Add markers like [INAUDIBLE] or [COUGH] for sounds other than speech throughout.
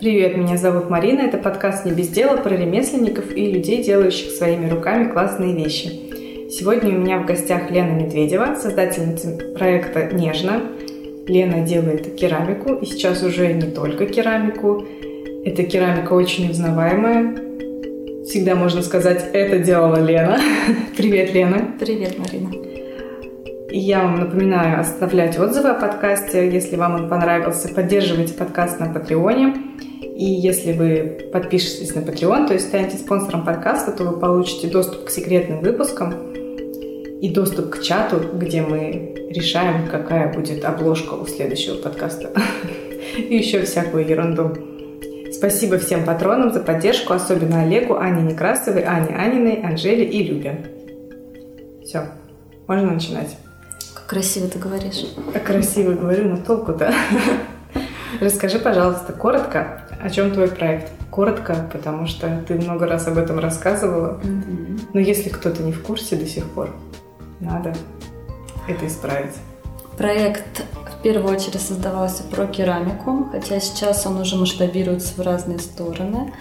Привет, меня зовут Марина. Это подкаст «Не без дела» про ремесленников и людей, делающих своими руками классные вещи. Сегодня у меня в гостях Лена Медведева, создательница проекта «Нежно». Лена делает керамику, и сейчас уже не только керамику. Эта керамика очень узнаваемая. Всегда можно сказать «это делала Лена». [LAUGHS] Привет, Лена. Привет, Марина. И я вам напоминаю оставлять отзывы о подкасте. Если вам он понравился, поддерживайте подкаст на Патреоне. И если вы подпишетесь на Patreon, то есть станете спонсором подкаста, то вы получите доступ к секретным выпускам и доступ к чату, где мы решаем, какая будет обложка у следующего подкаста. [LAUGHS] И еще всякую ерунду. Спасибо всем патронам за поддержку, особенно Олегу, Ане Некрасовой, Ане Аниной, Анжеле и Любе. Все, можно начинать. Как красиво ты говоришь. Как красиво говорю, но толку-то. [LAUGHS] Расскажи, пожалуйста, коротко, о чем твой проект? Коротко, потому что ты много раз об этом рассказывала. Mm-hmm. Но если кто-то не в курсе до сих пор, надо это исправить. Проект в первую очередь создавался про керамику, хотя сейчас он уже масштабируется в разные стороны.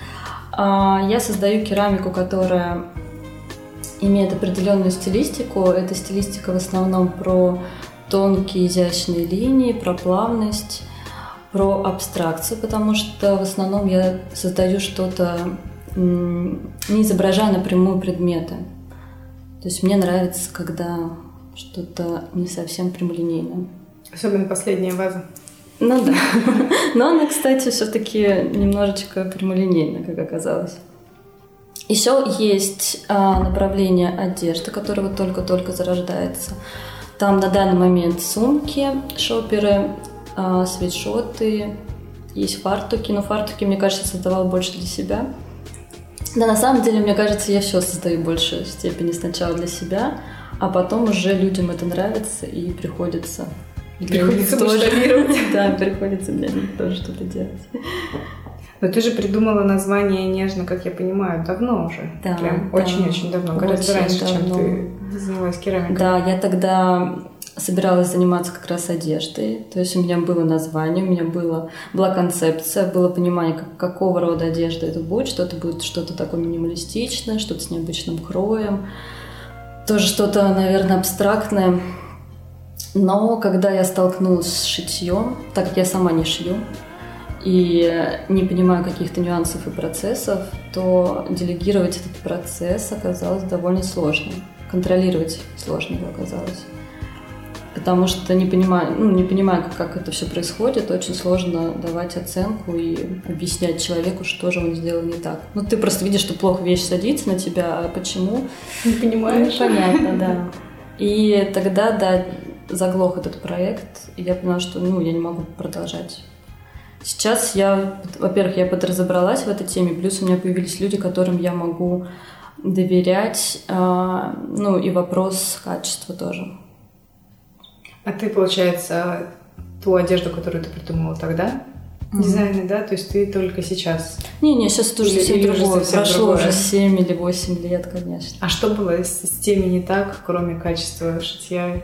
А, я создаю керамику, которая имеет определенную стилистику. Эта стилистика в основном про тонкие изящные линии, про плавность про абстракцию, потому что в основном я создаю что-то, не изображая напрямую предметы. То есть мне нравится, когда что-то не совсем прямолинейное. Особенно последняя ваза. Ну да. [LAUGHS] Но она, кстати, все-таки немножечко прямолинейная, как оказалось. Еще есть а, направление одежды, которое вот только-только зарождается. Там на данный момент сумки, шоперы, а, свитшоты, есть фартуки, но фартуки, мне кажется, создавала больше для себя. Да, на самом деле, мне кажется, я все создаю в большей степени сначала для себя, а потом уже людям это нравится и приходится Приходится тоже. [LAUGHS] Да, приходится для них тоже что-то делать. Но ты же придумала название «Нежно», как я понимаю, давно уже. Да, Прям очень-очень да, давно, гораздо раньше, давно. чем ты занялась керамикой. Да, я тогда собиралась заниматься как раз одеждой. То есть у меня было название, у меня было, была концепция, было понимание, как, какого рода одежда это будет. Что-то будет что-то такое минималистичное, что-то с необычным кроем. Тоже что-то, наверное, абстрактное. Но когда я столкнулась с шитьем, так как я сама не шью, и не понимаю каких-то нюансов и процессов, то делегировать этот процесс оказалось довольно сложным. Контролировать сложно оказалось потому что не понимаю, ну, не понимаю, как, это все происходит, очень сложно давать оценку и объяснять человеку, что же он сделал не так. Ну, ты просто видишь, что плохо вещь садится на тебя, а почему? Не понимаешь. Понятно, да. И тогда, да, заглох этот проект, и я поняла, что, ну, я не могу продолжать. Сейчас я, во-первых, я подразобралась в этой теме, плюс у меня появились люди, которым я могу доверять, а, ну, и вопрос качества тоже. А ты, получается, ту одежду, которую ты придумала тогда, mm-hmm. дизайны, да? То есть ты только сейчас? Не-не, сейчас тоже или, совсем другое. Прошло другое. уже 7 или 8 лет, конечно. А что было с, с теми не так, кроме качества шитья?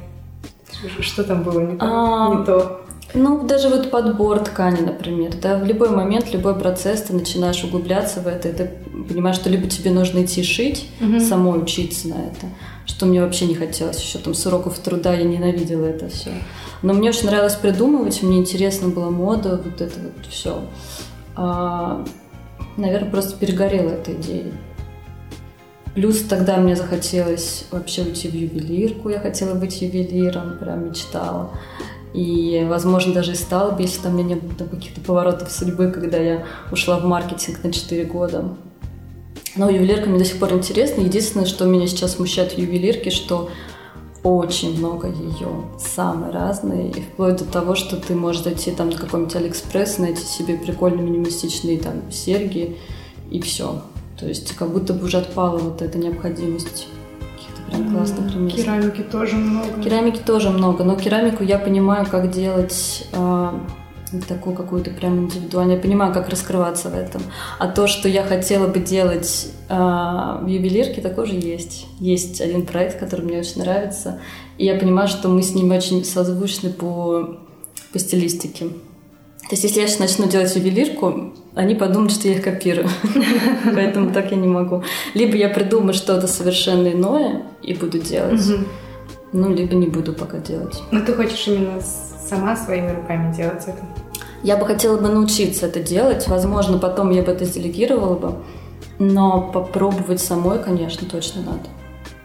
Что там было не, а, не то? Ну, даже вот подбор ткани, например, да, в любой момент, любой процесс ты начинаешь углубляться в это, и ты понимаешь, что либо тебе нужно идти шить, угу. самой учиться на это, что мне вообще не хотелось еще там с уроков труда, я ненавидела это все. Но мне очень нравилось придумывать, мне интересно была мода, вот это вот все. А, наверное, просто перегорела эта идея. Плюс тогда мне захотелось вообще уйти в ювелирку, я хотела быть ювелиром, прям мечтала. И, возможно, даже и стала бы, если там у меня не было каких-то поворотов судьбы, когда я ушла в маркетинг на 4 года. Но ювелирка мне до сих пор интересна. Единственное, что меня сейчас смущает в ювелирке, что очень много ее, самые разные, и вплоть до того, что ты можешь зайти там на какой-нибудь Алиэкспресс, найти себе прикольные минималистичные там серьги, и все. То есть как будто бы уже отпала вот эта необходимость прям классных ремесел. Керамики тоже много. Керамики тоже много, но керамику я понимаю, как делать э, такую какую-то прям индивидуальную. Я понимаю, как раскрываться в этом. А то, что я хотела бы делать э, в ювелирке, такое же есть. Есть один проект, который мне очень нравится, и я понимаю, что мы с ним очень созвучны по, по стилистике. То есть, если я сейчас начну делать ювелирку, они подумают, что я их копирую. [LAUGHS] Поэтому так я не могу. Либо я придумаю что-то совершенно иное и буду делать, ну, либо не буду пока делать. Но ты хочешь именно сама своими руками делать это? Я бы хотела бы научиться это делать. Возможно, потом я бы это делегировала бы. Но попробовать самой, конечно, точно надо.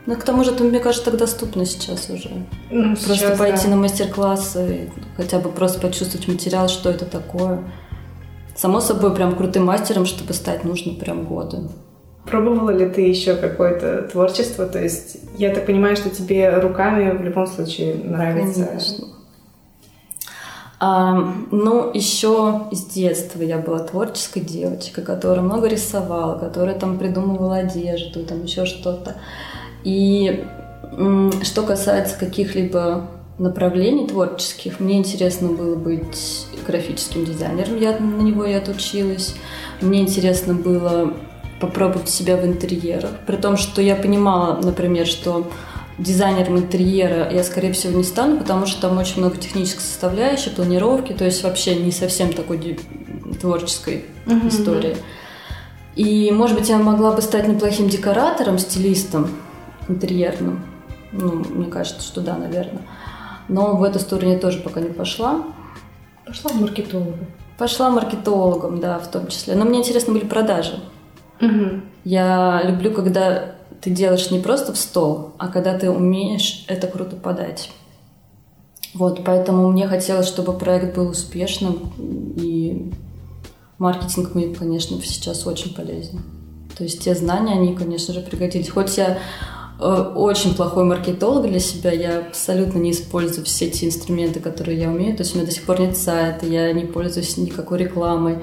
Ну, к тому же, это, мне кажется, так доступно сейчас уже. Ну, просто сейчас, пойти да. на мастер-классы, хотя бы просто почувствовать материал, что это такое. Само собой, прям крутым мастером, чтобы стать, нужно прям годы. Пробовала ли ты еще какое-то творчество? То есть, я так понимаю, что тебе руками в любом случае нравится. Конечно. А, ну, еще с детства я была творческой девочкой, которая много рисовала, которая там придумывала одежду, там еще что-то. И что касается каких-либо направлений творческих, мне интересно было быть графическим дизайнером, я на него и отучилась. Мне интересно было попробовать себя в интерьерах, при том, что я понимала, например, что дизайнером интерьера я, скорее всего, не стану, потому что там очень много технической составляющей, планировки, то есть вообще не совсем такой творческой mm-hmm. истории. И, может быть, я могла бы стать неплохим декоратором, стилистом, интерьерным. Ну, мне кажется, что да, наверное. Но в эту сторону я тоже пока не пошла. Пошла маркетологом. Пошла маркетологом, да, в том числе. Но мне интересны были продажи. Угу. Я люблю, когда ты делаешь не просто в стол, а когда ты умеешь это круто подать. Вот, поэтому мне хотелось, чтобы проект был успешным, и маркетинг мне, конечно, сейчас очень полезен. То есть те знания, они, конечно же, пригодились. Хоть я Э, очень плохой маркетолог для себя. Я абсолютно не использую все те инструменты, которые я умею. То есть у меня до сих пор нет сайта, я не пользуюсь никакой рекламой.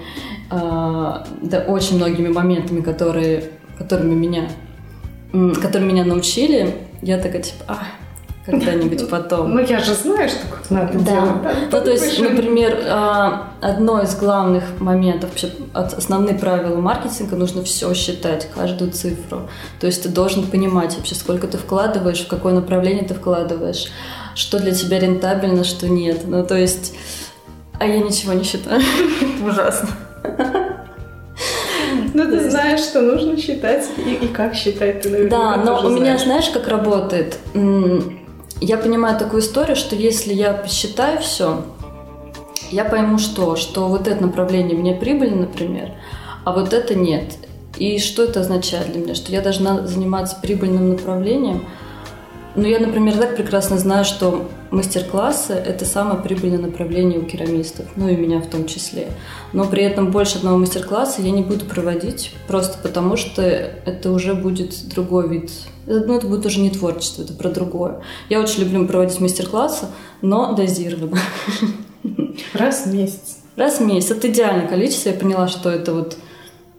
А, да, очень многими моментами, которые, которыми меня, которые меня научили, я такая типа, а, когда-нибудь потом. Ну, я же знаю, что как надо да. делать. Да? Ну, то есть, например, а, одно из главных моментов, вообще основные правила маркетинга, нужно все считать, каждую цифру. То есть ты должен понимать вообще, сколько ты вкладываешь, в какое направление ты вкладываешь, что для тебя рентабельно, что нет. Ну, то есть, а я ничего не считаю. Ужасно. Ну, ты знаешь, что нужно считать и, и как считать, ты, наверное, Да, но у меня, знаешь, как работает? я понимаю такую историю, что если я посчитаю все, я пойму что? Что вот это направление мне прибыльно, например, а вот это нет. И что это означает для меня? Что я должна заниматься прибыльным направлением. Ну, я, например, так прекрасно знаю, что мастер-классы – это самое прибыльное направление у керамистов, ну и меня в том числе. Но при этом больше одного мастер-класса я не буду проводить, просто потому что это уже будет другой вид ну, это будет уже не творчество, это про другое. Я очень люблю проводить мастер-классы, но дозированно. Раз в месяц. Раз в месяц. Это идеальное количество. Я поняла, что это вот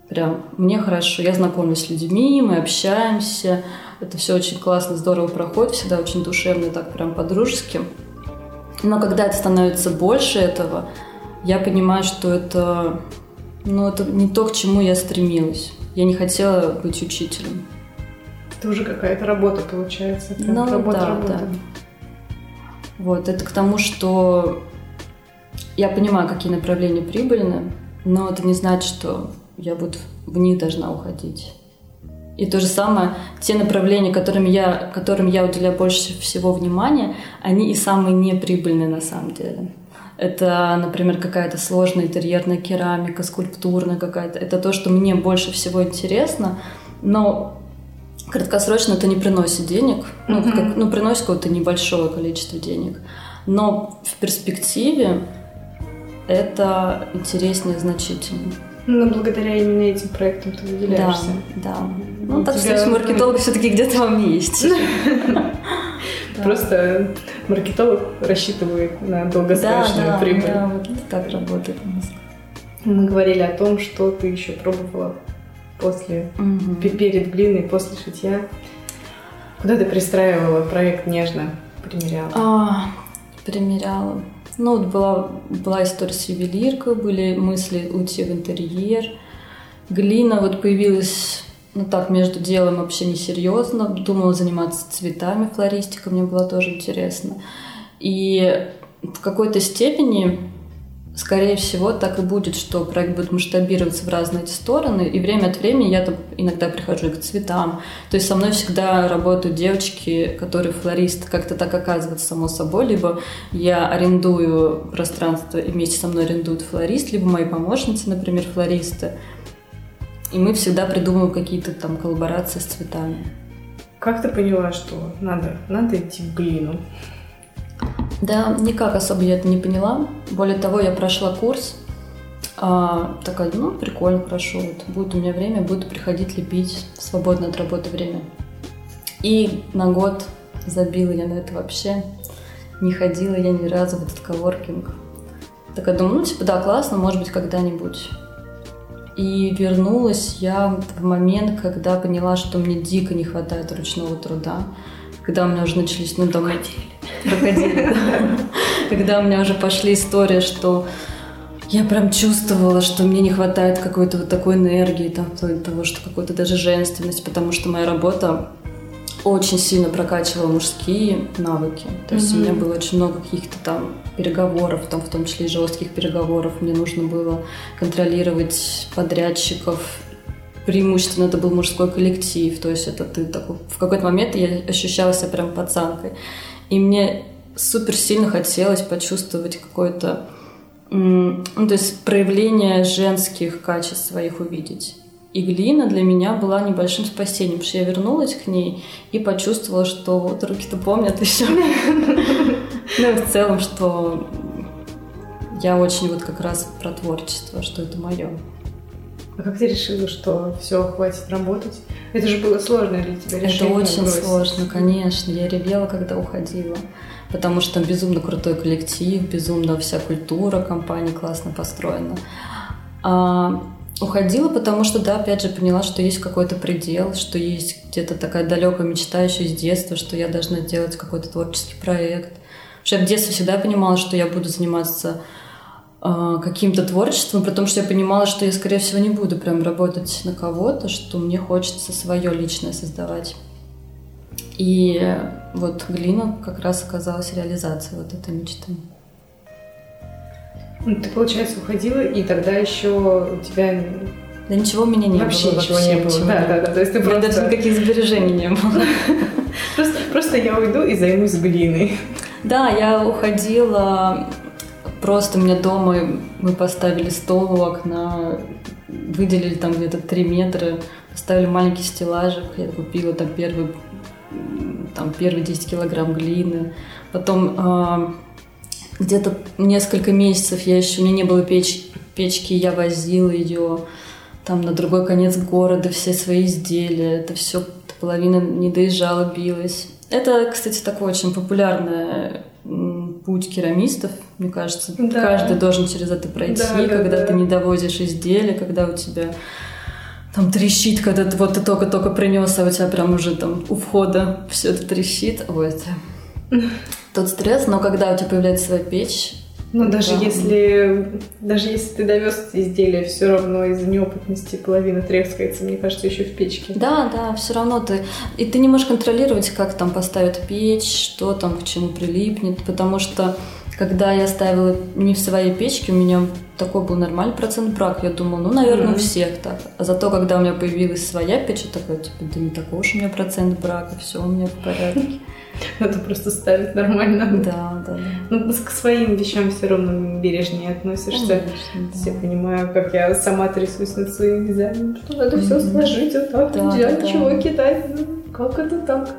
прям мне хорошо. Я знакомлюсь с людьми, мы общаемся. Это все очень классно, здорово проходит, всегда очень душевно, так прям по-дружески. Но когда это становится больше этого, я понимаю, что это, ну, это не то, к чему я стремилась. Я не хотела быть учителем. Это уже какая-то работа получается. Прям ну, работа, да, работа. да. Вот, это к тому, что я понимаю, какие направления прибыльны, но это не значит, что я буду в них должна уходить. И то же самое, те направления, которым я, которым я уделяю больше всего внимания, они и самые неприбыльные на самом деле. Это, например, какая-то сложная интерьерная керамика, скульптурная какая-то. Это то, что мне больше всего интересно, но краткосрочно это не приносит денег, ну, mm-hmm. как, ну приносит какое-то небольшое количество денег, но в перспективе это интереснее значительно. Но благодаря именно этим проектам ты выделяешься. Да, да. Ну, так тебя... что маркетолог все-таки где-то во мне есть. [LAUGHS] Просто маркетолог рассчитывает на долгосрочную прибыль. Да, вот так работает у нас. Мы говорили о том, что ты еще пробовала после, перед глиной, после шитья. Куда ты пристраивала проект нежно? Примеряла? А, примеряла. Ну, вот была, была история с ювелиркой, были мысли уйти в интерьер. Глина вот появилась, ну так, между делом вообще несерьезно. Думала заниматься цветами, флористикой, мне было тоже интересно. И в какой-то степени скорее всего, так и будет, что проект будет масштабироваться в разные эти стороны, и время от времени я там иногда прихожу к цветам. То есть со мной всегда работают девочки, которые флористы, как-то так оказывается само собой, либо я арендую пространство, и вместе со мной арендуют флорист, либо мои помощницы, например, флористы. И мы всегда придумываем какие-то там коллаборации с цветами. Как ты поняла, что надо, надо идти в глину? Да, никак особо я это не поняла. Более того, я прошла курс, а, такая, ну, прикольно, хорошо, вот, будет у меня время, буду приходить лепить в свободное от работы время. И на год забила я на это вообще. Не ходила я ни разу в этот коворкинг. Так я думаю, ну, типа, да, классно, может быть, когда-нибудь. И вернулась я в момент, когда поняла, что мне дико не хватает ручного труда. Когда у меня уже начались, ну, там... Крокодили, [LAUGHS] Когда у меня уже пошли истории, что я прям чувствовала, что мне не хватает какой-то вот такой энергии, там, того, что какой-то даже женственность, потому что моя работа очень сильно прокачивала мужские навыки. То есть mm-hmm. у меня было очень много каких-то там переговоров, там, в том числе и жестких переговоров. Мне нужно было контролировать подрядчиков. Преимущественно это был мужской коллектив. То есть это ты такой... В какой-то момент я ощущала себя прям пацанкой. И мне супер сильно хотелось почувствовать какое-то, ну, то есть проявление женских качеств своих увидеть. И глина для меня была небольшим спасением, потому что я вернулась к ней и почувствовала, что вот руки-то помнят еще. Ну в целом, что я очень вот как раз про творчество, что это мое. А как ты решила, что все, хватит работать? Это же было сложно для тебя решение. Это очень бросить. сложно, конечно. Я ревела, когда уходила. Потому что там безумно крутой коллектив, безумно вся культура компании классно построена. А уходила, потому что, да, опять же, поняла, что есть какой-то предел, что есть где-то такая далекая мечта еще из детства, что я должна делать какой-то творческий проект. Потому что я в детстве всегда понимала, что я буду заниматься каким-то творчеством, при том, что я понимала, что я, скорее всего, не буду прям работать на кого-то, что мне хочется свое личное создавать. И вот глина как раз оказалась реализацией вот этой мечты. Ну, ты, получается, уходила, и тогда еще у тебя да ничего у меня не вообще было. Ничего не было. Ничего. Да, да, да. То есть ты просто... даже никаких сбережений не было. [LAUGHS] Просто, просто я уйду и займусь глиной. Да, я уходила Просто у меня дома мы поставили стол у окна, выделили там где-то 3 метра, поставили маленький стеллажик, я купила там первый, там первые 10 килограмм глины. Потом э, где-то несколько месяцев я еще, у меня не было печ, печки, я возила ее там на другой конец города, все свои изделия, это все половина не доезжала, билась. Это, кстати, такое очень популярное путь керамистов, мне кажется. Да. Каждый должен через это пройти, да, когда да, ты не довозишь изделия, когда у тебя там трещит, когда ты вот ты только-только принес, а у тебя прям уже там у входа все это трещит. Это [LAUGHS] тот стресс, но когда у тебя появляется своя печь, ну, даже да. если даже если ты довез изделие, все равно из-за неопытности половина трескается, мне кажется, еще в печке. Да, да, все равно ты. И ты не можешь контролировать, как там поставят печь, что там к чему прилипнет, потому что когда я ставила не в своей печке, у меня такой был нормальный процент брак. Я думала, ну, наверное, mm-hmm. у всех так. А зато, когда у меня появилась своя печь, я такая, типа, да не такой уж у меня процент брака, все у меня в порядке. [LAUGHS] Надо просто ставить нормально. Да, да. Ну, к своим вещам все равно бережнее относишься. Конечно, да. Я понимаю, как я сама трясусь над своим дизайном, что надо все сложить вот так, да, идеально, да, чего кидать, ну, как это так?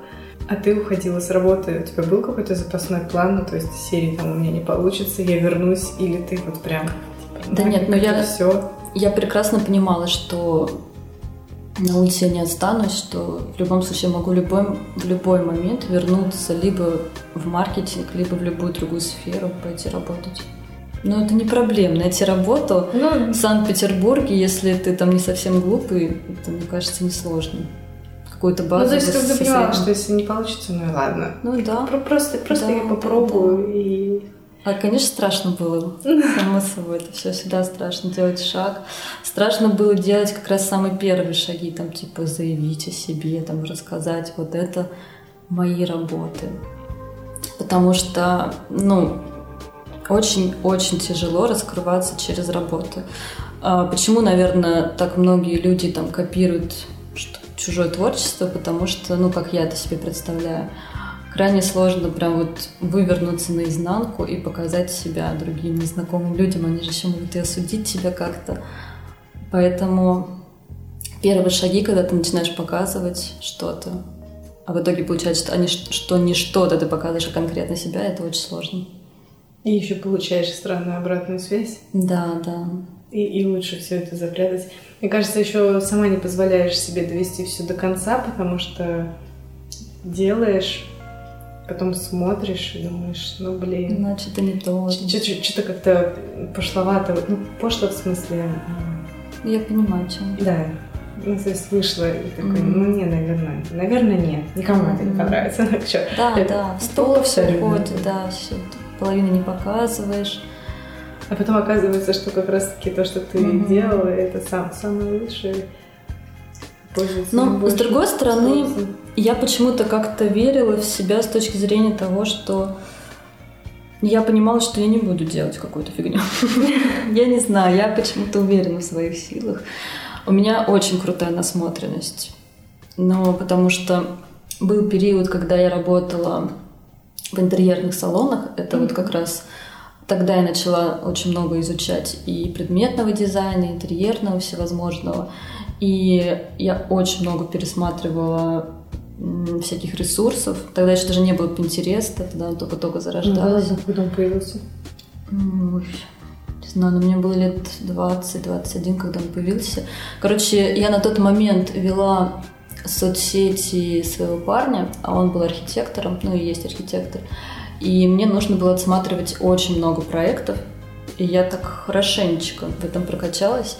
А ты уходила с работы, у тебя был какой-то запасной план, ну, то есть серии там у меня не получится, я вернусь, или ты вот прям... Типа, да нет, но я, все. я прекрасно понимала, что на улице я не останусь, что в любом случае могу любой, в любой момент вернуться либо в маркетинг, либо в любую другую сферу пойти работать. Но это не проблема. Найти работу ну, в Санкт-Петербурге, если ты там не совсем глупый, это, мне кажется, несложно какую-то базу. Ну, то есть ты понимала, что если не получится, ну и ладно. Ну да. Просто, просто да, я попробую да, да. и... А, конечно, страшно было, само собой, это все всегда страшно делать шаг. Страшно было делать как раз самые первые шаги, там, типа, заявить о себе, там, рассказать, вот это мои работы. Потому что, ну, очень-очень тяжело раскрываться через работу. А почему, наверное, так многие люди там копируют чужое творчество, потому что, ну, как я это себе представляю, крайне сложно прям вот вывернуться наизнанку и показать себя другим незнакомым людям. Они же еще могут и осудить тебя как-то. Поэтому первые шаги, когда ты начинаешь показывать что-то, а в итоге получается, что, они, что не что-то ты показываешь, а конкретно себя, это очень сложно. И еще получаешь странную обратную связь. Да, да. И, и лучше все это запрятать. Мне кажется, еще сама не позволяешь себе довести все до конца, потому что делаешь, потом смотришь и думаешь, ну блин. Значит, это не то. Что-то как-то пошловато. Ну, пошло в смысле... Я понимаю, чем. Да. Ну, то есть вышло и такой, mm-hmm. ну не, наверное, наверное, нет. Никому mm-hmm. это не понравится. [LAUGHS] Ну, что? Да, это да, в стол все ходит, да, все, половину не показываешь. А потом оказывается, что как раз-таки то, что ты mm-hmm. делала, это сам, самое лучшее. Но, с другой стороны, пользы. я почему-то как-то верила в себя с точки зрения того, что я понимала, что я не буду делать какую-то фигню. [LAUGHS] Я не знаю, я почему-то уверена в своих силах. У меня очень крутая насмотренность. Но потому что был период, когда я работала в интерьерных салонах. Это вот как раз Тогда я начала очень много изучать и предметного дизайна, и интерьерного всевозможного. И я очень много пересматривала всяких ресурсов. Тогда еще даже не было Pinterest, тогда он только-только зарождался. Ну, да, когда он появился? Ой, не знаю, но мне было лет 20-21, когда он появился. Короче, я на тот момент вела соцсети своего парня, а он был архитектором, ну и есть архитектор. И мне нужно было отсматривать очень много проектов. И я так хорошенечко в этом прокачалась.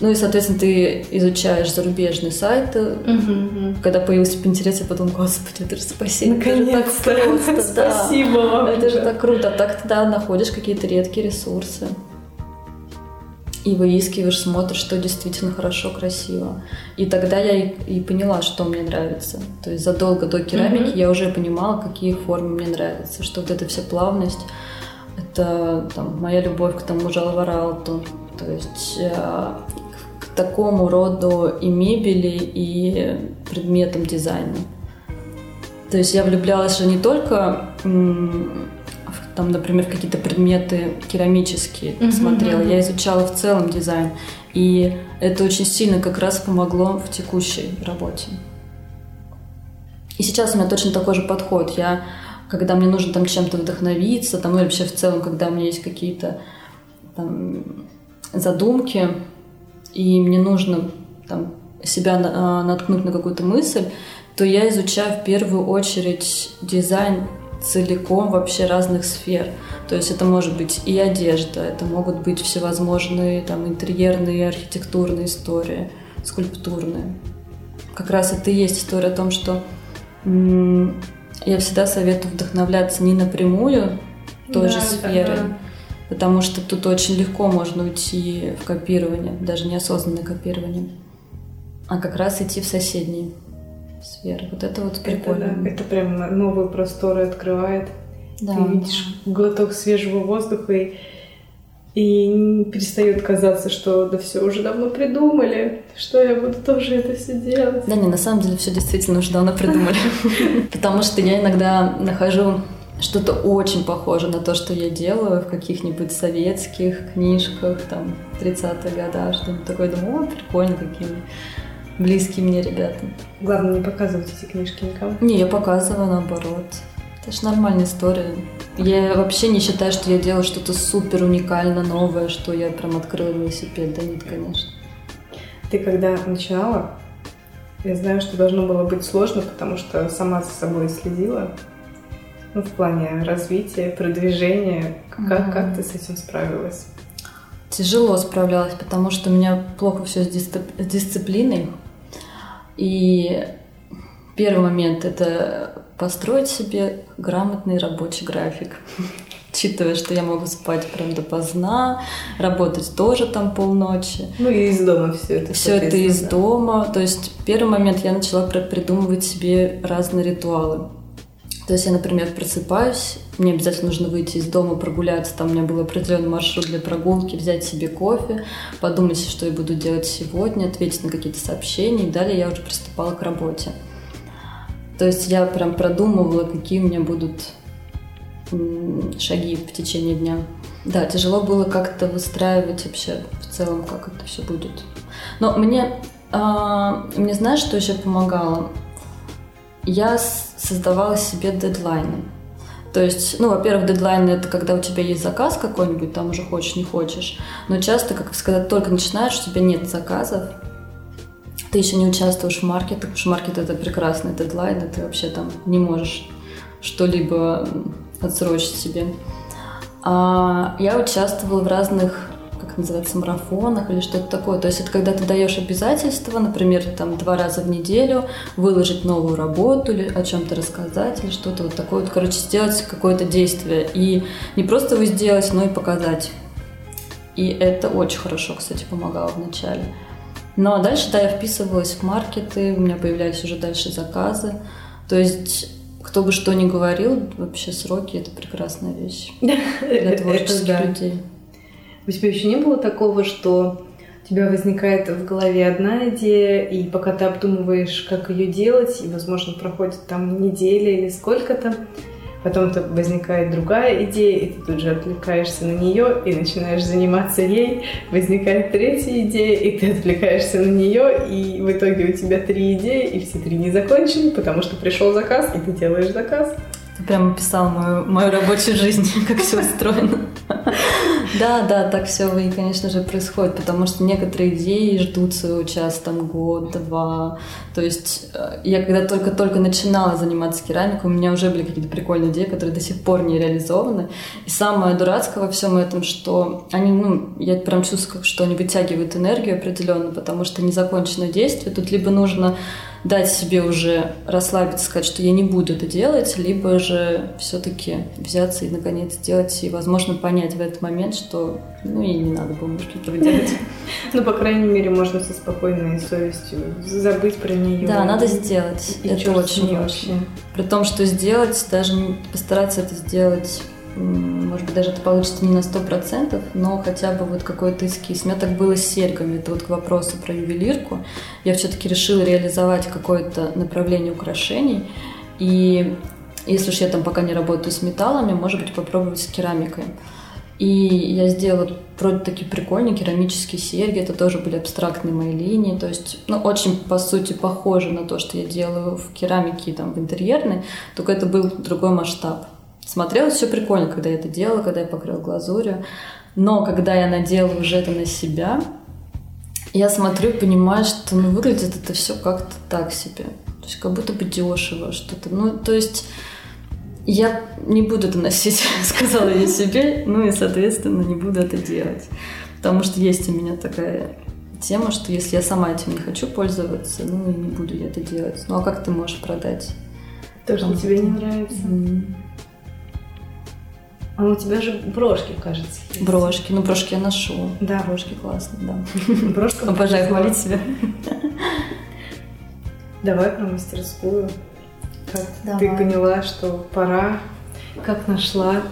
Ну и, соответственно, ты изучаешь зарубежные сайты. Угу, Когда появился Pinterest, я подумала, господи, это же спасибо. Наконец-то. Это же так просто. [LAUGHS] Спасибо вам. Это же так круто. Так ты да, находишь какие-то редкие ресурсы и выискиваешь, смотришь, что действительно хорошо, красиво. И тогда я и, и поняла, что мне нравится. То есть задолго до керамики mm-hmm. я уже понимала, какие формы мне нравятся, что вот эта вся плавность, это там, моя любовь к тому же алваралту, то есть э, такому роду и мебели, и предметам дизайна. То есть я влюблялась же не только там, например, какие-то предметы керамические mm-hmm. смотрела. Я изучала в целом дизайн. И это очень сильно как раз помогло в текущей работе. И сейчас у меня точно такой же подход. Я, когда мне нужно там чем-то вдохновиться, там, или вообще в целом, когда у меня есть какие-то там, задумки, и мне нужно там, себя на, наткнуть на какую-то мысль, то я изучаю в первую очередь дизайн целиком вообще разных сфер. То есть это может быть и одежда, это могут быть всевозможные там интерьерные, архитектурные истории, скульптурные. Как раз это и есть история о том, что я всегда советую вдохновляться не напрямую той да, же сферы, да, да. Потому что тут очень легко можно уйти в копирование, даже неосознанное копирование, а как раз идти в соседние сферы. Вот это вот прикольно. Это, да, это прям новые просторы открывает. Да. Ты видишь глоток свежего воздуха и, и перестает казаться, что да все уже давно придумали, что я буду тоже это все делать. Да не, на самом деле все действительно уже давно придумали. [LAUGHS] Потому что я иногда нахожу что-то очень похоже на то, что я делаю в каких-нибудь советских книжках, там, 30-х годах, что-нибудь такое. Думаю, о, прикольно, какие близкие мне ребята. Главное, не показывать эти книжки никому. Не, я показываю наоборот. Это же нормальная история. Я вообще не считаю, что я делаю что-то супер уникально новое, что я прям открыла велосипед. Да нет, конечно. Ты когда начинала, я знаю, что должно было быть сложно, потому что сама за собой следила. Ну, в плане развития, продвижения. Как, mm как ты с этим справилась? Тяжело справлялась, потому что у меня плохо все с, дисцип- с дисциплиной. И первый момент – это построить себе грамотный рабочий график. [LAUGHS] Учитывая, что я могу спать прям допоздна, работать тоже там полночи. Ну и из дома все это. Все это из да. дома. То есть первый момент я начала придумывать себе разные ритуалы. То есть я, например, просыпаюсь, мне обязательно нужно выйти из дома, прогуляться, там у меня был определенный маршрут для прогулки, взять себе кофе, подумать, что я буду делать сегодня, ответить на какие-то сообщения, и далее я уже приступала к работе. То есть я прям продумывала, какие у меня будут шаги в течение дня. Да, тяжело было как-то выстраивать вообще в целом, как это все будет. Но мне, а, мне знаешь, что еще помогало? Я создавала себе дедлайны. То есть, ну, во-первых, дедлайны это когда у тебя есть заказ какой-нибудь, там уже хочешь, не хочешь. Но часто, как сказать, только начинаешь, у тебя нет заказов, ты еще не участвуешь в маркетах, потому что маркет это прекрасный дедлайн, и ты вообще там не можешь что-либо отсрочить себе. А я участвовала в разных как называется, марафонах или что-то такое. То есть это когда ты даешь обязательства, например, там два раза в неделю выложить новую работу или о чем-то рассказать или что-то вот такое. Вот, короче, сделать какое-то действие. И не просто его сделать, но и показать. И это очень хорошо, кстати, помогало вначале. Ну а дальше, да, я вписывалась в маркеты, у меня появлялись уже дальше заказы. То есть кто бы что ни говорил, вообще сроки это прекрасная вещь [LAUGHS] для творческих людей. У тебя еще не было такого, что у тебя возникает в голове одна идея, и пока ты обдумываешь, как ее делать, и, возможно, проходит там неделя или сколько-то, потом то возникает другая идея, и ты тут же отвлекаешься на нее и начинаешь заниматься ей, возникает третья идея, и ты отвлекаешься на нее, и в итоге у тебя три идеи, и все три не закончены, потому что пришел заказ, и ты делаешь заказ. Ты прям описал мою, мою рабочую жизнь, [LAUGHS] как все устроено. Да, да, так все и, конечно же, происходит, потому что некоторые идеи ждут своего часа, там, год, два. То есть э, я когда только-только начинала заниматься керамикой, у меня уже были какие-то прикольные идеи, которые до сих пор не реализованы. И самое дурацкое во всем этом, что они, ну, я прям чувствую, что они вытягивают энергию определенно, потому что незаконченное действие. Тут либо нужно дать себе уже расслабиться, сказать, что я не буду это делать, либо же все-таки взяться и наконец сделать, и, возможно, понять в этот момент, что ну и не надо было, может, этого делать. [LAUGHS] Ну, по крайней мере, можно со спокойной совестью забыть про нее. Да, надо сделать. Это очень важно. При том, что сделать, даже постараться это сделать может быть, даже это получится не на сто процентов, но хотя бы вот какой-то эскиз. У меня так было с серьгами, это вот к вопросу про ювелирку. Я все-таки решила реализовать какое-то направление украшений, и если уж я там пока не работаю с металлами, может быть, попробовать с керамикой. И я сделала вроде такие прикольные керамические серьги, это тоже были абстрактные мои линии, то есть, ну, очень, по сути, похоже на то, что я делаю в керамике, там, в интерьерной, только это был другой масштаб. Смотрелось все прикольно, когда я это делала, когда я покрыла глазурью. Но когда я надела уже это на себя, я смотрю, понимаю, что ну, выглядит это все как-то так себе. То есть как будто бы дешево что-то. Ну, то есть я не буду это носить, [LAUGHS] сказала я себе, ну и, соответственно, не буду это делать. Потому что есть у меня такая тема, что если я сама этим не хочу пользоваться, ну и не буду я это делать. Ну а как ты можешь продать? То, что тебе не нравится. А у тебя же брошки, кажется. Есть. Брошки. Ну, брошки я ношу. Да. Брошки классные, да. [LAUGHS] Брошка. Обожаю хвалить себя. Давай про мастерскую. Как Давай. ты поняла, что пора, как нашла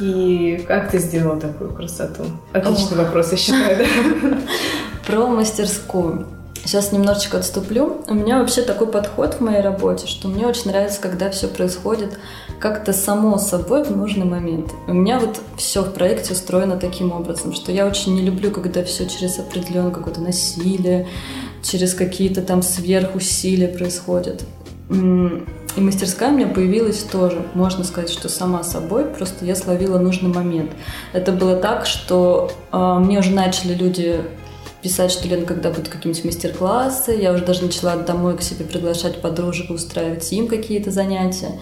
и как ты сделала такую красоту? Отличный Ох. вопрос, я считаю, да? [LAUGHS] Про мастерскую. Сейчас немножечко отступлю. У меня вообще такой подход в моей работе, что мне очень нравится, когда все происходит как-то само собой в нужный момент. У меня вот все в проекте устроено таким образом, что я очень не люблю, когда все через определенное какое-то насилие, через какие-то там сверхусилия происходит. И мастерская у меня появилась тоже, можно сказать, что сама собой, просто я словила нужный момент. Это было так, что э, мне уже начали люди писать, что, Лена, когда будут какие-нибудь мастер-классы, я уже даже начала домой к себе приглашать подружек, устраивать им какие-то занятия.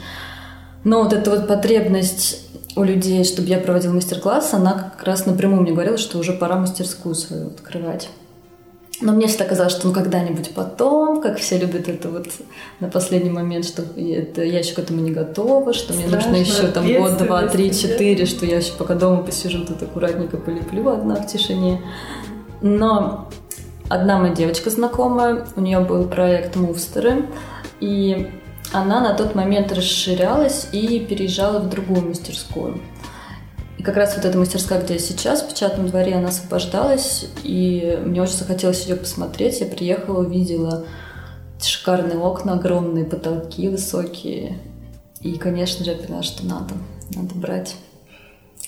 Но вот эта вот потребность у людей, чтобы я проводила мастер-класс, она как раз напрямую мне говорила, что уже пора мастерскую свою открывать. Но мне всегда казалось, что ну когда-нибудь потом, как все любят это вот на последний момент, что это, я еще к этому не готова, что мне нужно еще там год, два, три, четыре, что я еще пока дома посижу, тут аккуратненько полеплю одна в тишине. Но одна моя девочка знакомая, у нее был проект Мувстеры, и она на тот момент расширялась и переезжала в другую мастерскую. Как раз вот эта мастерская, где я сейчас, в печатном дворе, она освобождалась, и мне очень захотелось ее посмотреть. Я приехала, увидела шикарные окна, огромные потолки высокие. И, конечно же, я поняла, что надо, надо брать.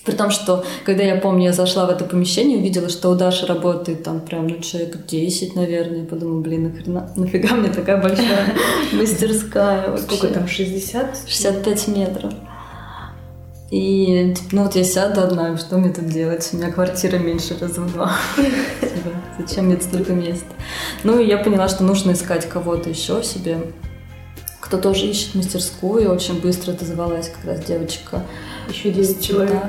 При том, что, когда я помню, я зашла в это помещение, увидела, что у Даши работает там прям, ну, человек 10, наверное. Я подумала, блин, нахрена, нафига мне такая большая [LAUGHS] мастерская Сколько там, 60? 65 метров. И, ну вот я сяду одна, что мне тут делать? У меня квартира меньше раза в два. [LAUGHS] Типа, зачем мне столько места? Ну и я поняла, что нужно искать кого-то еще себе, кто тоже ищет мастерскую. И очень быстро отозвалась как раз девочка. Еще 10 человек.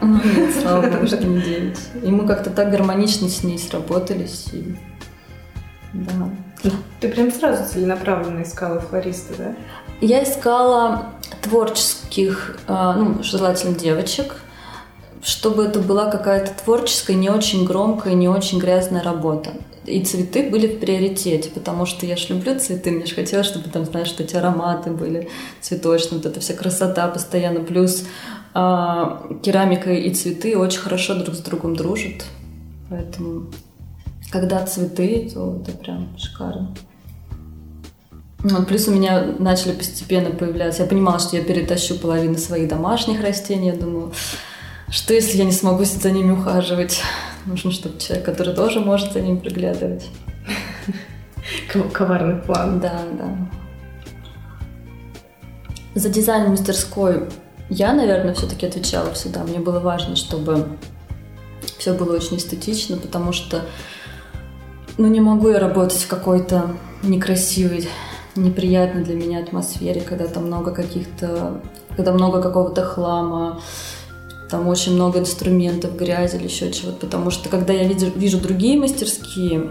Ну, нет, слава богу, что не 9. И мы как-то так гармонично с ней сработались. И... Да. Ты прям сразу целенаправленно искала флориста, да? Я искала творческих, а, ну, желательно девочек, чтобы это была какая-то творческая, не очень громкая, не очень грязная работа. И цветы были в приоритете, потому что я ж люблю цветы, мне же хотелось, чтобы там, знаешь, эти ароматы были цветочные, вот эта вся красота постоянно, плюс а, керамика и цветы очень хорошо друг с другом дружат, поэтому когда цветы, то это прям шикарно. Плюс у меня начали постепенно появляться. Я понимала, что я перетащу половину своих домашних растений. Я думаю, что если я не смогу за ними ухаживать? Нужно, чтобы человек, который тоже может за ними приглядывать. Коварный план. Да, да. За дизайн мастерской я, наверное, все-таки отвечала всегда. Мне было важно, чтобы все было очень эстетично, потому что ну, не могу я работать в какой-то некрасивой неприятной для меня атмосфере, когда там много каких-то, когда много какого-то хлама, там очень много инструментов, грязи или еще чего-то, потому что когда я вижу, вижу другие мастерские,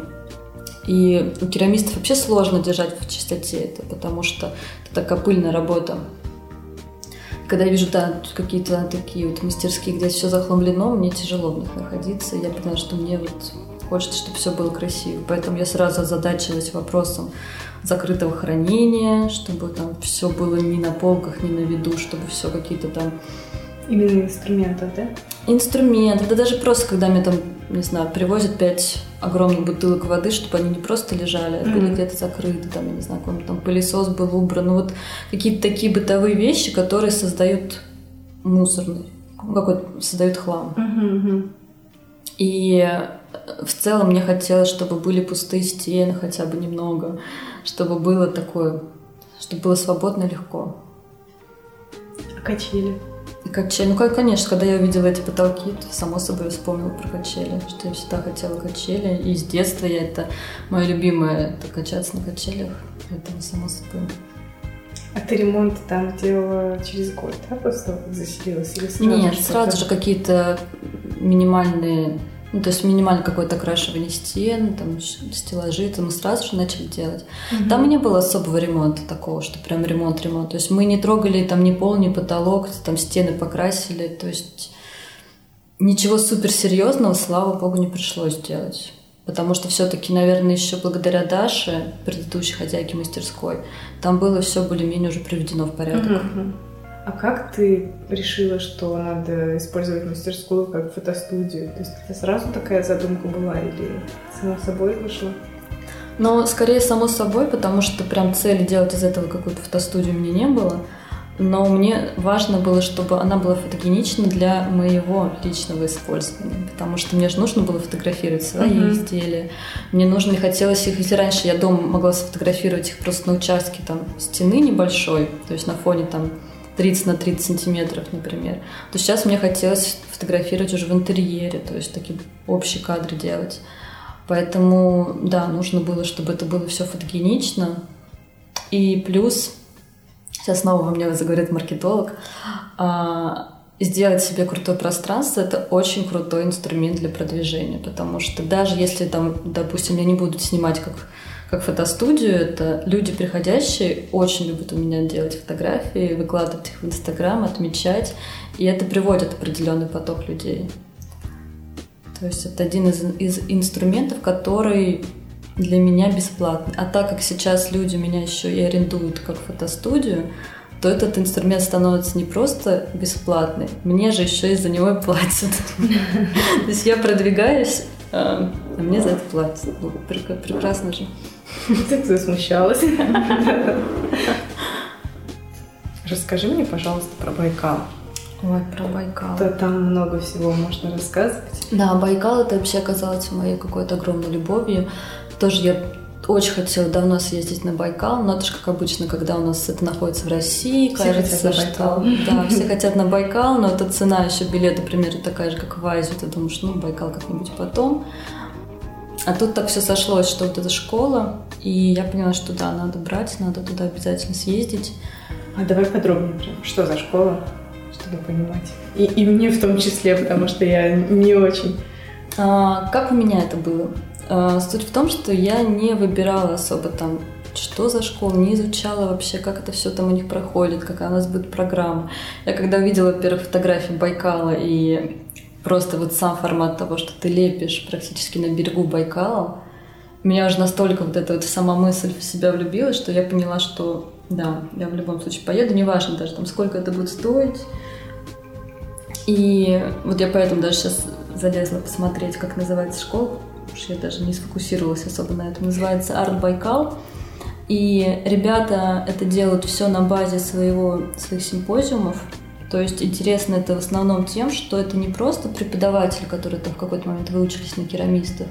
и у керамистов вообще сложно держать в чистоте это, потому что это такая пыльная работа. Когда я вижу да, какие-то такие вот мастерские, где все захламлено, мне тяжело в них находиться. Я поняла, что мне вот хочется, чтобы все было красиво. Поэтому я сразу озадачилась вопросом закрытого хранения, чтобы там все было не на полках, не на виду, чтобы все какие-то там... Именно инструментов, да? Инструменты, да даже просто, когда мне там, не знаю, привозят пять огромных бутылок воды, чтобы они не просто лежали, а были где-то закрыты, там, я не знаю, какой там пылесос был убран, ну вот какие-то такие бытовые вещи, которые создают мусорный, какой-то создают хлам. Mm-hmm. И в целом мне хотелось, чтобы были пустые стены хотя бы немного, чтобы было такое, чтобы было свободно и легко. А качели? Качели. Ну, конечно, когда я увидела эти потолки, то само собой вспомнила про качели, что я всегда хотела качели. И с детства я это, мое любимое, это качаться на качелях. Это само собой. А ты ремонт там делала через год, да, после того, как заселилась? Или сразу Нет, сразу же какие-то минимальные ну, то есть минимально какое-то окрашивание стен, там стеллажи, это мы сразу же начали делать. Угу. Там не было особого ремонта такого, что прям ремонт-ремонт. То есть мы не трогали там ни пол, ни потолок, там стены покрасили. То есть ничего суперсерьезного, слава богу, не пришлось делать. Потому что все-таки, наверное, еще благодаря Даше, предыдущей хозяйке мастерской, там было все более-менее уже приведено в порядок. Угу. А как ты решила, что надо использовать мастерскую как фотостудию? То есть это сразу такая задумка была или само собой вышло? Но скорее само собой, потому что прям цели делать из этого какую-то фотостудию меня не было. Но мне важно было, чтобы она была фотогенична для моего личного использования, потому что мне же нужно было фотографировать свои uh-huh. изделия. Мне нужно, хотелось их, если раньше я дома могла сфотографировать их просто на участке там стены небольшой, то есть на фоне там 30 на 30 сантиметров, например, то сейчас мне хотелось фотографировать уже в интерьере, то есть такие общие кадры делать. Поэтому, да, нужно было, чтобы это было все фотогенично. И плюс, сейчас снова во мне заговорит маркетолог, а, сделать себе крутое пространство – это очень крутой инструмент для продвижения, потому что даже если там, допустим, я не буду снимать как как фотостудию. Это люди, приходящие, очень любят у меня делать фотографии, выкладывать их в Инстаграм, отмечать. И это приводит определенный поток людей. То есть это один из, из инструментов, который для меня бесплатный. А так как сейчас люди меня еще и арендуют как фотостудию, то этот инструмент становится не просто бесплатный, мне же еще и за него и платят. [LAUGHS] То есть я продвигаюсь, а, а мне за это платят. Прекрасно же. [LAUGHS] Ты засмущалась. [LAUGHS] Расскажи мне, пожалуйста, про Байкал. Ой, про Байкал. То там много всего можно рассказывать. Да, Байкал это вообще оказалось моей какой-то огромной любовью. Тоже я очень хотела давно съездить на Байкал, но это же как обычно, когда у нас это находится в России, все кажется, что да, [LAUGHS] все хотят на Байкал, но эта цена еще билета примерно такая же, как в Азию. Ты думаешь, ну Байкал как-нибудь потом. А тут так все сошлось, что вот эта школа, и я поняла, что да, надо брать, надо туда обязательно съездить. А давай подробнее, что за школа, чтобы понимать. И, и мне в том числе, потому что я не очень. А, как у меня это было? А, суть в том, что я не выбирала особо там что за школа, не изучала вообще, как это все там у них проходит, какая у нас будет программа. Я когда увидела, во-первых, фотографии Байкала и просто вот сам формат того, что ты лепишь практически на берегу Байкала, меня уже настолько вот эта вот сама мысль в себя влюбилась, что я поняла, что да, я в любом случае поеду, неважно даже там, сколько это будет стоить. И вот я поэтому даже сейчас залезла посмотреть, как называется школа, потому что я даже не сфокусировалась особо на этом. Называется Арт Байкал. И ребята это делают все на базе своего, своих симпозиумов. То есть интересно это в основном тем, что это не просто преподаватели, которые там в какой-то момент выучились на керамистов,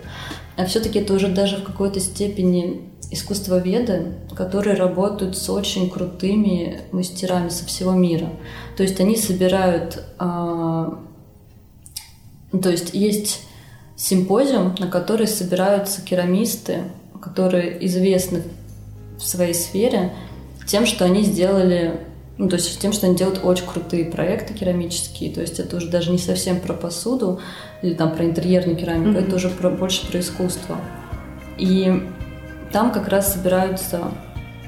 а все-таки это уже даже в какой-то степени искусствоведы, которые работают с очень крутыми мастерами со всего мира. То есть они собирают... Э, то есть есть симпозиум, на который собираются керамисты, которые известны в своей сфере тем, что они сделали ну, то есть тем, что они делают очень крутые проекты керамические, то есть это уже даже не совсем про посуду или там про интерьерную керамику, mm-hmm. это уже про, больше про искусство. И там как раз собираются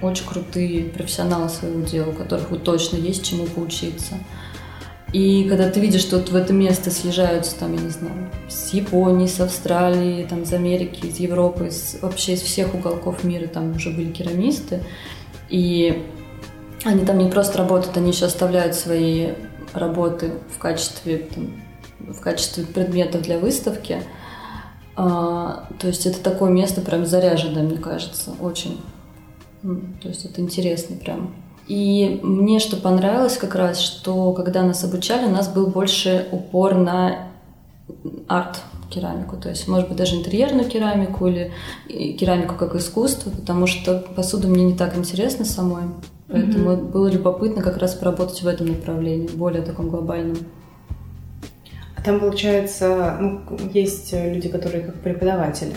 очень крутые профессионалы своего дела, у которых вот точно есть чему поучиться. И когда ты видишь, что вот в это место съезжаются, там, я не знаю, с Японии, с Австралии, там, из Америки, из Европы, из, вообще из всех уголков мира там уже были керамисты, и они там не просто работают, они еще оставляют свои работы в качестве, там, в качестве предметов для выставки. А, то есть это такое место прям заряженное, мне кажется, очень. То есть это интересно прям. И мне что понравилось как раз, что когда нас обучали, у нас был больше упор на арт керамику, то есть, может быть, даже интерьерную керамику или керамику как искусство, потому что посуда мне не так интересна самой. Поэтому mm-hmm. было любопытно как раз поработать в этом направлении, более таком глобальном. А там, получается, ну, есть люди, которые как преподаватели.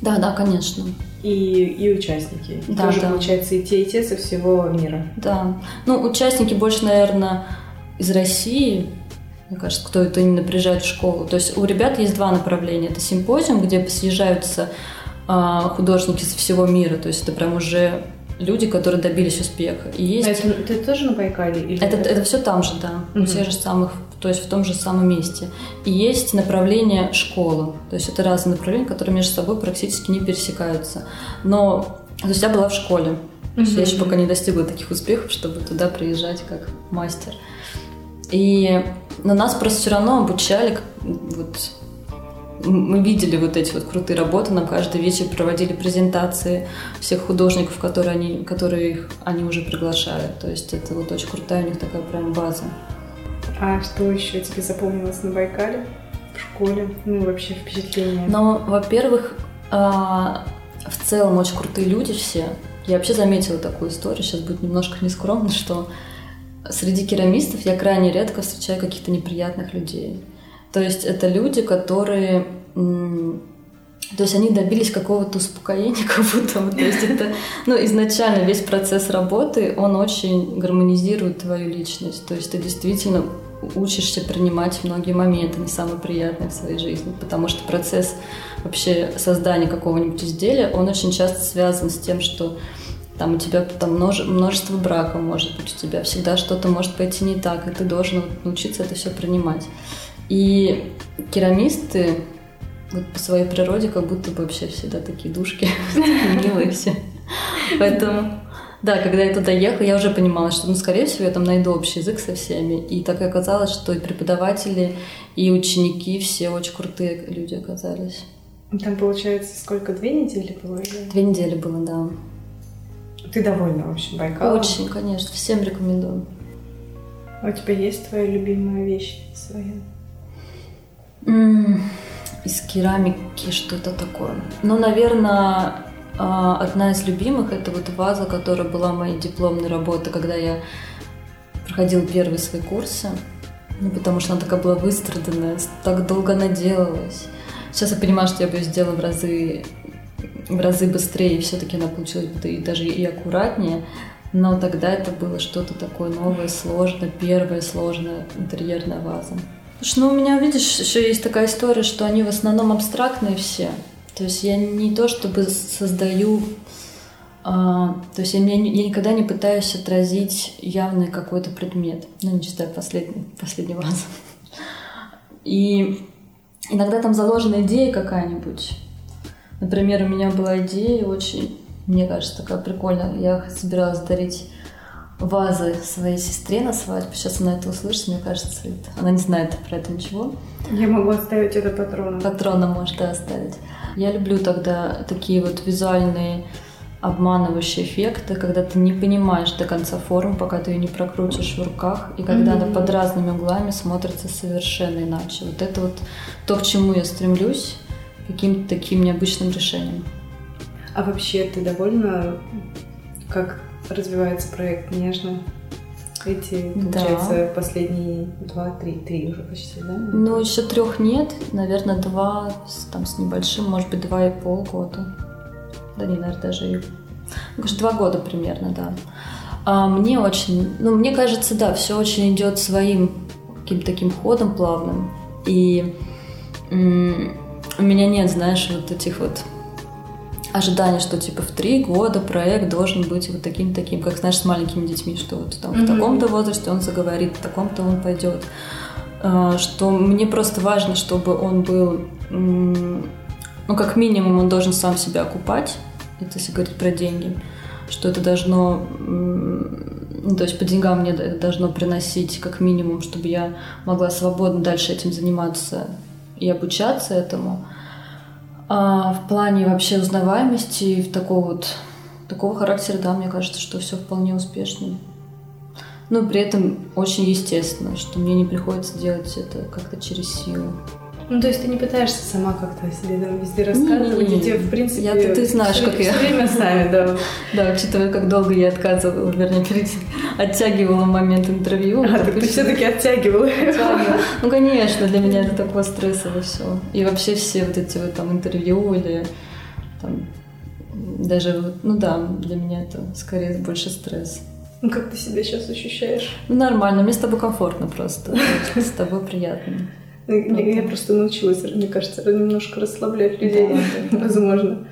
Да, да, конечно. И, и участники. Да, Тоже, да. получается, и те, и те со всего мира. Да. Ну, участники больше, наверное, из России, мне кажется, кто это именно приезжает в школу. То есть у ребят есть два направления. Это симпозиум, где съезжаются а, художники со всего мира. То есть это прям уже люди, которые добились успеха. И есть... Это, это тоже на Байкале? Или это, это... это все там же, да. Угу. У тех же самых, то есть в том же самом месте. И есть направление школа. То есть это разные направления, которые между собой практически не пересекаются. Но то есть я была в школе. То есть я еще пока не достигла таких успехов, чтобы туда приезжать как мастер. И на нас просто все равно обучали вот мы видели вот эти вот крутые работы, нам каждый вечер проводили презентации всех художников, которые они, которые их, они уже приглашают. То есть это вот очень крутая у них такая прям база. А что еще тебе запомнилось на Байкале? В школе? Ну, вообще впечатление? Ну, во-первых, а, в целом очень крутые люди все. Я вообще заметила такую историю, сейчас будет немножко нескромно, что среди керамистов я крайне редко встречаю каких-то неприятных людей. То есть это люди, которые то есть они добились какого-то успокоения, [LAUGHS] как будто то есть это, ну, изначально весь процесс работы, он очень гармонизирует твою личность. То есть ты действительно учишься принимать многие моменты, не самые приятные в своей жизни, потому что процесс вообще создания какого-нибудь изделия, он очень часто связан с тем, что там у тебя там множество браков может быть, у тебя всегда что-то может пойти не так, и ты должен научиться это все принимать. И керамисты, вот по своей природе как будто бы вообще всегда такие душки [LAUGHS] милые все. Поэтому да, когда я туда ехала, я уже понимала, что, ну, скорее всего, я там найду общий язык со всеми. И так и оказалось, что и преподаватели, и ученики все очень крутые люди оказались. Там, получается, сколько, две недели было? Или? Две недели было, да. Ты довольна, в общем, Байкалом? Очень, конечно. Всем рекомендую. А у тебя есть твоя любимая вещь своя? Из керамики что-то такое. Ну, наверное, а, одна из любимых это вот ваза, которая была моей дипломной работой, когда я проходила первые свои курсы. Ну, потому что она такая была выстраданная, так долго она делалась. Сейчас я понимаю, что я бы ее сделала в разы, в разы быстрее, и все-таки она получилась бы и даже и аккуратнее. Но тогда это было что-то такое новое, сложное, первая сложная интерьерная ваза. Слушай, ну у меня, видишь, еще есть такая история, что они в основном абстрактные все. То есть я не то чтобы создаю, а, то есть я, я, никогда не пытаюсь отразить явный какой-то предмет. Ну, не читаю последний, последний раз. И иногда там заложена идея какая-нибудь. Например, у меня была идея очень, мне кажется, такая прикольная. Я собиралась дарить вазы своей сестре на свадьбу. Сейчас она это услышит, мне кажется, она не знает про это ничего. Я могу оставить это патроном. Патроном может оставить. Я люблю тогда такие вот визуальные обманывающие эффекты, когда ты не понимаешь до конца форму, пока ты ее не прокрутишь в руках, и когда mm-hmm. она под разными углами смотрится совершенно иначе. Вот это вот то, к чему я стремлюсь, каким-то таким необычным решением. А вообще ты довольна, как развивается проект «Нежно»? Эти, получается, да. последние два, три, три уже почти, да? Ну, еще трех нет. Наверное, два там с небольшим, может быть, два и полгода. Да не, наверное, даже и... Ну, конечно, два года примерно, да. А мне очень, ну, мне кажется, да, все очень идет своим каким-то таким ходом плавным. И у меня нет, знаешь, вот этих вот ожидание, что типа в три года проект должен быть вот таким-таким, как знаешь, с маленькими детьми, что вот там mm-hmm. в таком-то возрасте он заговорит, в таком-то он пойдет. А, что мне просто важно, чтобы он был, ну, как минимум, он должен сам себя окупать, это если говорить про деньги, что это должно, ну, то есть по деньгам мне это должно приносить как минимум, чтобы я могла свободно дальше этим заниматься и обучаться этому. А в плане вообще узнаваемости в такого вот такого характера, да, мне кажется, что все вполне успешно. Но при этом очень естественно, что мне не приходится делать это как-то через силу. Ну, то есть ты не пытаешься сама как-то себе там везде рассказывать, не, и тебе, в принципе, я, ты, ты знаешь, все, как все я. время сами, да. Да, учитывая, как долго я отказывала, вернее, [LAUGHS] оттягивала момент интервью. А, так ты все-таки оттягивала. оттягивала. [LAUGHS] Ну, конечно, для меня это такое стрессово все. И вообще все вот эти вот там интервью или там даже, ну да, для меня это скорее больше стресс. Ну, как ты себя сейчас ощущаешь? Ну, нормально, мне с тобой комфортно просто. [LAUGHS] С тобой приятно. Ну, я просто научилась, мне кажется, немножко расслаблять людей, да, [LAUGHS] возможно.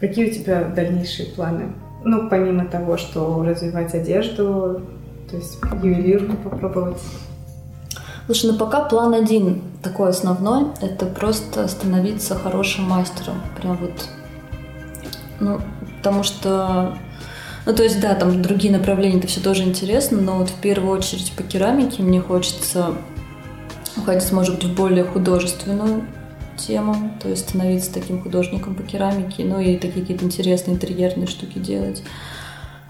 Какие у тебя дальнейшие планы? Ну, помимо того, что развивать одежду, то есть ювелирку попробовать. Слушай, ну пока план один такой основной, это просто становиться хорошим мастером. Прям вот, ну, потому что, ну, то есть, да, там другие направления, это все тоже интересно, но вот в первую очередь по керамике мне хочется уходить, может быть, в более художественную тему, то есть становиться таким художником по керамике, ну и такие какие-то интересные интерьерные штуки делать.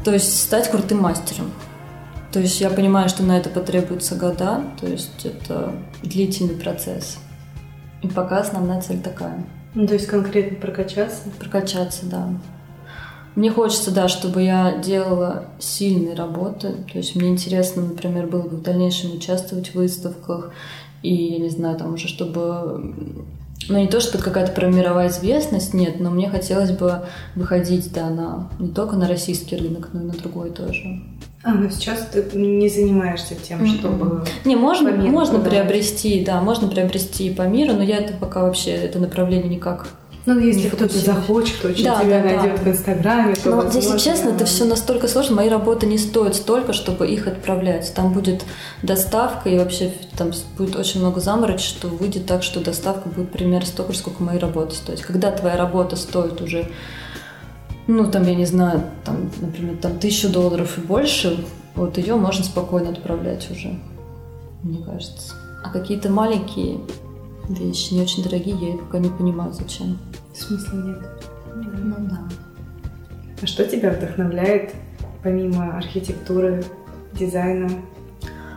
То есть стать крутым мастером. То есть я понимаю, что на это потребуется года, то есть это длительный процесс. И пока основная цель такая. Ну, то есть конкретно прокачаться? Прокачаться, да. Мне хочется, да, чтобы я делала сильные работы. То есть мне интересно, например, было бы в дальнейшем участвовать в выставках, и, я не знаю, там уже, чтобы... Ну, не то, что это какая-то прям мировая известность, нет, но мне хотелось бы выходить, да, на, не только на российский рынок, но и на другой тоже. А, ну сейчас ты не занимаешься тем, mm-hmm. чтобы... Не, можно, можно приобрести, да, можно приобрести по миру, но я это пока вообще, это направление никак Ну, если кто-то захочет, очень да, тебя да, найдет да. в Инстаграме, то Но возможно, если честно, это все настолько сложно. Мои работы не стоят столько, чтобы их отправлять. Там будет доставка, и вообще там будет очень много заморочек, что выйдет так, что доставка будет примерно столько, сколько мои работы стоят. Когда твоя работа стоит уже ну, там, я не знаю, там, например, там тысячу долларов и больше, вот ее можно спокойно отправлять уже, мне кажется. А какие-то маленькие вещи, не очень дорогие, я пока не понимаю, зачем. Смысла нет. Ну да. А что тебя вдохновляет, помимо архитектуры, дизайна?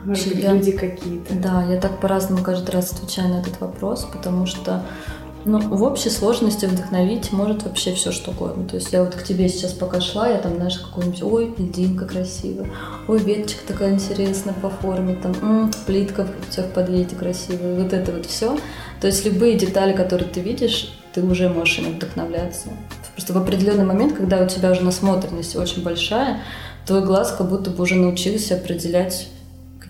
Может быть, люди какие-то? Да, я так по-разному каждый раз отвечаю на этот вопрос, потому что ну, в общей сложности вдохновить может вообще все что угодно. То есть я вот к тебе сейчас пока шла, я там, знаешь, какой-нибудь, ой, льдинка красивая, ой, веточка такая интересная по форме, там, м-м, плитка у тебя в подъезде красивая, вот это вот все. То есть любые детали, которые ты видишь, ты уже можешь ими вдохновляться. Просто в определенный момент, когда у тебя уже насмотренность очень большая, твой глаз как будто бы уже научился определять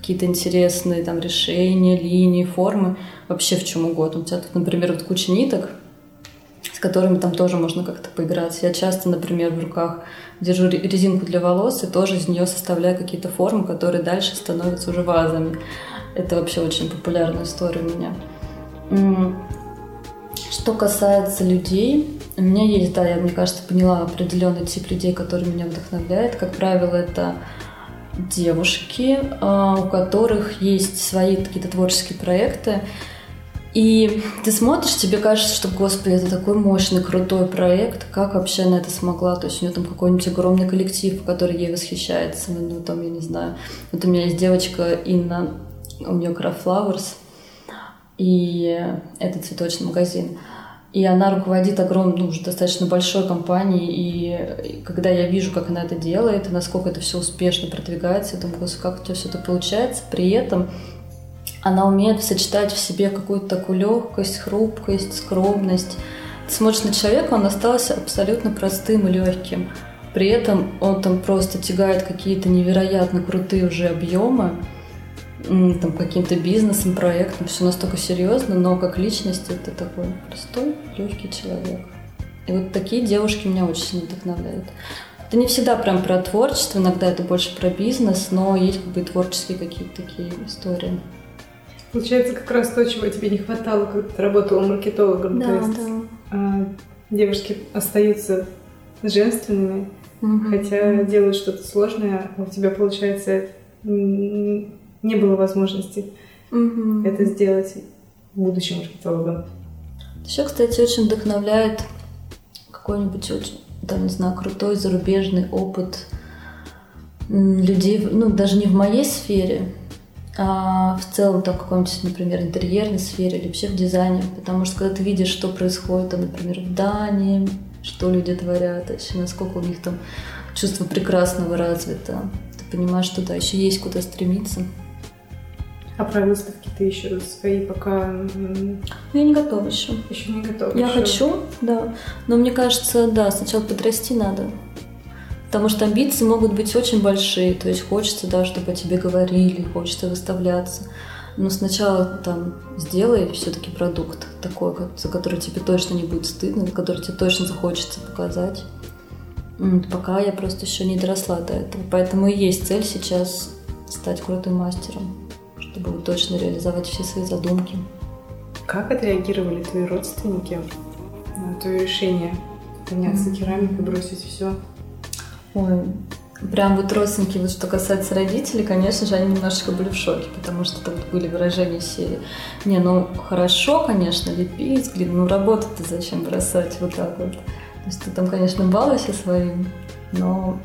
какие-то интересные там решения, линии, формы, вообще в чем угодно. У тебя тут, например, вот куча ниток, с которыми там тоже можно как-то поиграть. Я часто, например, в руках держу резинку для волос и тоже из нее составляю какие-то формы, которые дальше становятся уже вазами. Это вообще очень популярная история у меня. Что касается людей, у меня есть, да, я, мне кажется, поняла определенный тип людей, который меня вдохновляет. Как правило, это девушки, а, у которых есть свои какие-то творческие проекты. И ты смотришь, тебе кажется, что, господи, это такой мощный, крутой проект, как вообще она это смогла? То есть у нее там какой-нибудь огромный коллектив, который ей восхищается, ну, там, я не знаю. Вот у меня есть девочка Инна, у нее Craft Flowers, и это цветочный магазин. И она руководит огромной, ну, уже достаточно большой компанией, и когда я вижу, как она это делает, и насколько это все успешно продвигается, я думаю, как у тебя все это получается, при этом она умеет сочетать в себе какую-то такую легкость, хрупкость, скромность. Ты смотришь на человека, он остался абсолютно простым и легким. При этом он там просто тягает какие-то невероятно крутые уже объемы, там, каким-то бизнесом, проектом, все настолько серьезно, но как личность это такой простой, легкий человек. И вот такие девушки меня очень сильно вдохновляют. Это не всегда прям про творчество, иногда это больше про бизнес, но есть как бы и творческие какие-то такие истории. Получается, как раз то, чего тебе не хватало, когда ты работала маркетологом. Да, то есть да. А, девушки остаются женственными, угу. хотя делают что-то сложное, а у тебя, получается, не было возможности угу. это сделать будущим маркетологом. Еще, кстати, очень вдохновляет какой-нибудь очень, там, не знаю, крутой зарубежный опыт людей, ну, даже не в моей сфере, а в целом там в каком-нибудь, например, интерьерной сфере или вообще в дизайне. Потому что когда ты видишь, что происходит, там, например, в Дании, что люди творят, еще насколько у них там чувство прекрасного развито, ты понимаешь, что да, еще есть куда стремиться. А про выставки ты еще свои пока... Я не готова еще. Еще не готова. Я еще. хочу, да. Но мне кажется, да, сначала подрасти надо. Потому что амбиции могут быть очень большие. То есть хочется, да, чтобы о тебе говорили, хочется выставляться. Но сначала там сделай все-таки продукт такой, за который тебе точно не будет стыдно, за который тебе точно захочется показать. Пока я просто еще не доросла до этого. Поэтому и есть цель сейчас стать крутым мастером чтобы точно реализовать все свои задумки. Как отреагировали твои родственники на твое решение заняться mm-hmm. керамикой, бросить все? Ой, прям вот родственники, вот что касается родителей, конечно же, они немножечко были в шоке, потому что там были выражения серии. Не, ну хорошо, конечно, лепить, блин, ну работу-то зачем бросать вот так вот. То есть ты там, конечно, балуйся своим, но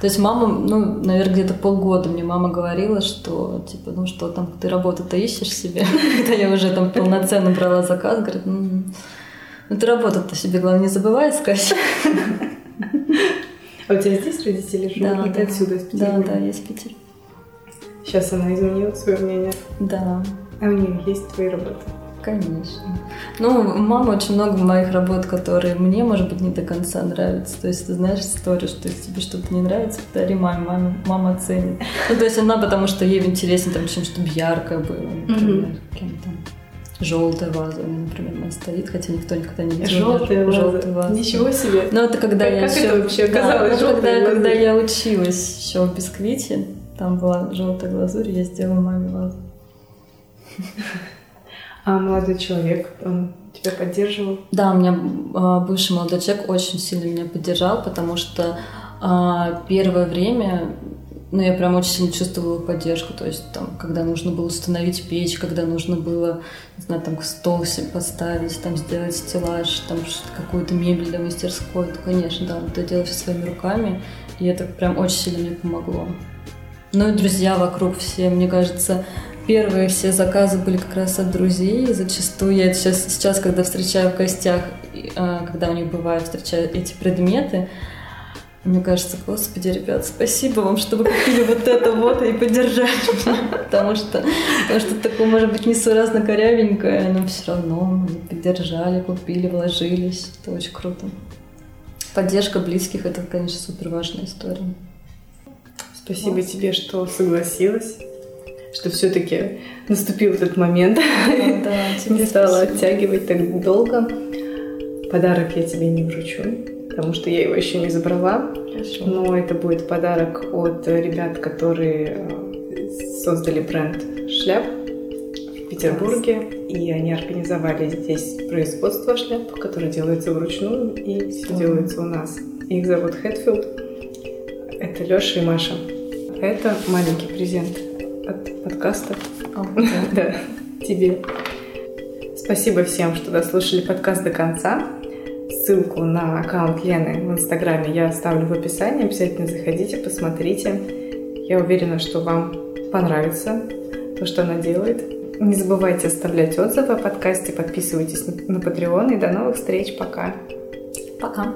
то есть мама, ну, наверное, где-то полгода мне мама говорила, что, типа, ну что там, ты работу-то ищешь себе? [LAUGHS] Когда я уже там полноценно брала заказ, говорит, ну, ну ты работу-то себе, главное, не забывай искать. [LAUGHS] А у тебя здесь родители живут? Да, да. отсюда, из Петербурга? Да, да, я из Питера. Сейчас она изменила свое мнение? Да. А у нее есть твои работы? Конечно. Ну, мама очень много моих работ, которые мне, может быть, не до конца нравятся. То есть, ты знаешь историю, что если тебе что-то не нравится, подари маме, маме, мама ценит. Ну, то есть она, потому что ей интереснее, там, чем чтобы яркое было, например, mm-hmm. кем-то. желтая ваза, например, она стоит, хотя никто никогда не видел. Желтая ваза. Желтая ваза. Ничего себе. Ну, это когда как, я как еще... это вообще оказалось? Да, ну, когда, глазурь? когда я училась еще в бисквите, там была желтая глазурь, я сделала маме вазу. А молодой человек, он тебя поддерживал? Да, у меня э, бывший молодой человек очень сильно меня поддержал, потому что э, первое время, ну, я прям очень сильно чувствовала поддержку, то есть там, когда нужно было установить печь, когда нужно было, не знаю, там стол себе поставить, там сделать стеллаж, там какую-то мебель для мастерской, то, конечно, да, это делала все своими руками, и это прям очень сильно мне помогло. Ну и друзья вокруг все, мне кажется, первые все заказы были как раз от друзей. Зачастую я сейчас, сейчас, когда встречаю в гостях, а, когда у них бывает, встречаю эти предметы, мне кажется, господи, ребят, спасибо вам, что вы купили вот это вот и поддержали меня. Потому что, потому что такое, может быть, несуразно корявенькое, но все равно поддержали, купили, вложились. Это очень круто. Поддержка близких – это, конечно, супер важная история. Спасибо Класс. тебе, что согласилась, что все-таки наступил этот момент. Да, да [LAUGHS] тебе стало оттягивать так долго. Подарок я тебе не вручу, потому что я его еще не забрала. Хорошо. Но это будет подарок от ребят, которые создали бренд шляп в Петербурге. И они организовали здесь производство шляп, которые делаются вручную, и все делается у нас. Их зовут Хэтфилд. Это Леша и Маша. Это маленький презент от подкаста. [LAUGHS] Да, тебе. Спасибо всем, что дослушали подкаст до конца. Ссылку на аккаунт Лены в Инстаграме я оставлю в описании. Обязательно заходите, посмотрите. Я уверена, что вам понравится то, что она делает. Не забывайте оставлять отзывы о подкасте, подписывайтесь на Patreon и до новых встреч. Пока. Пока.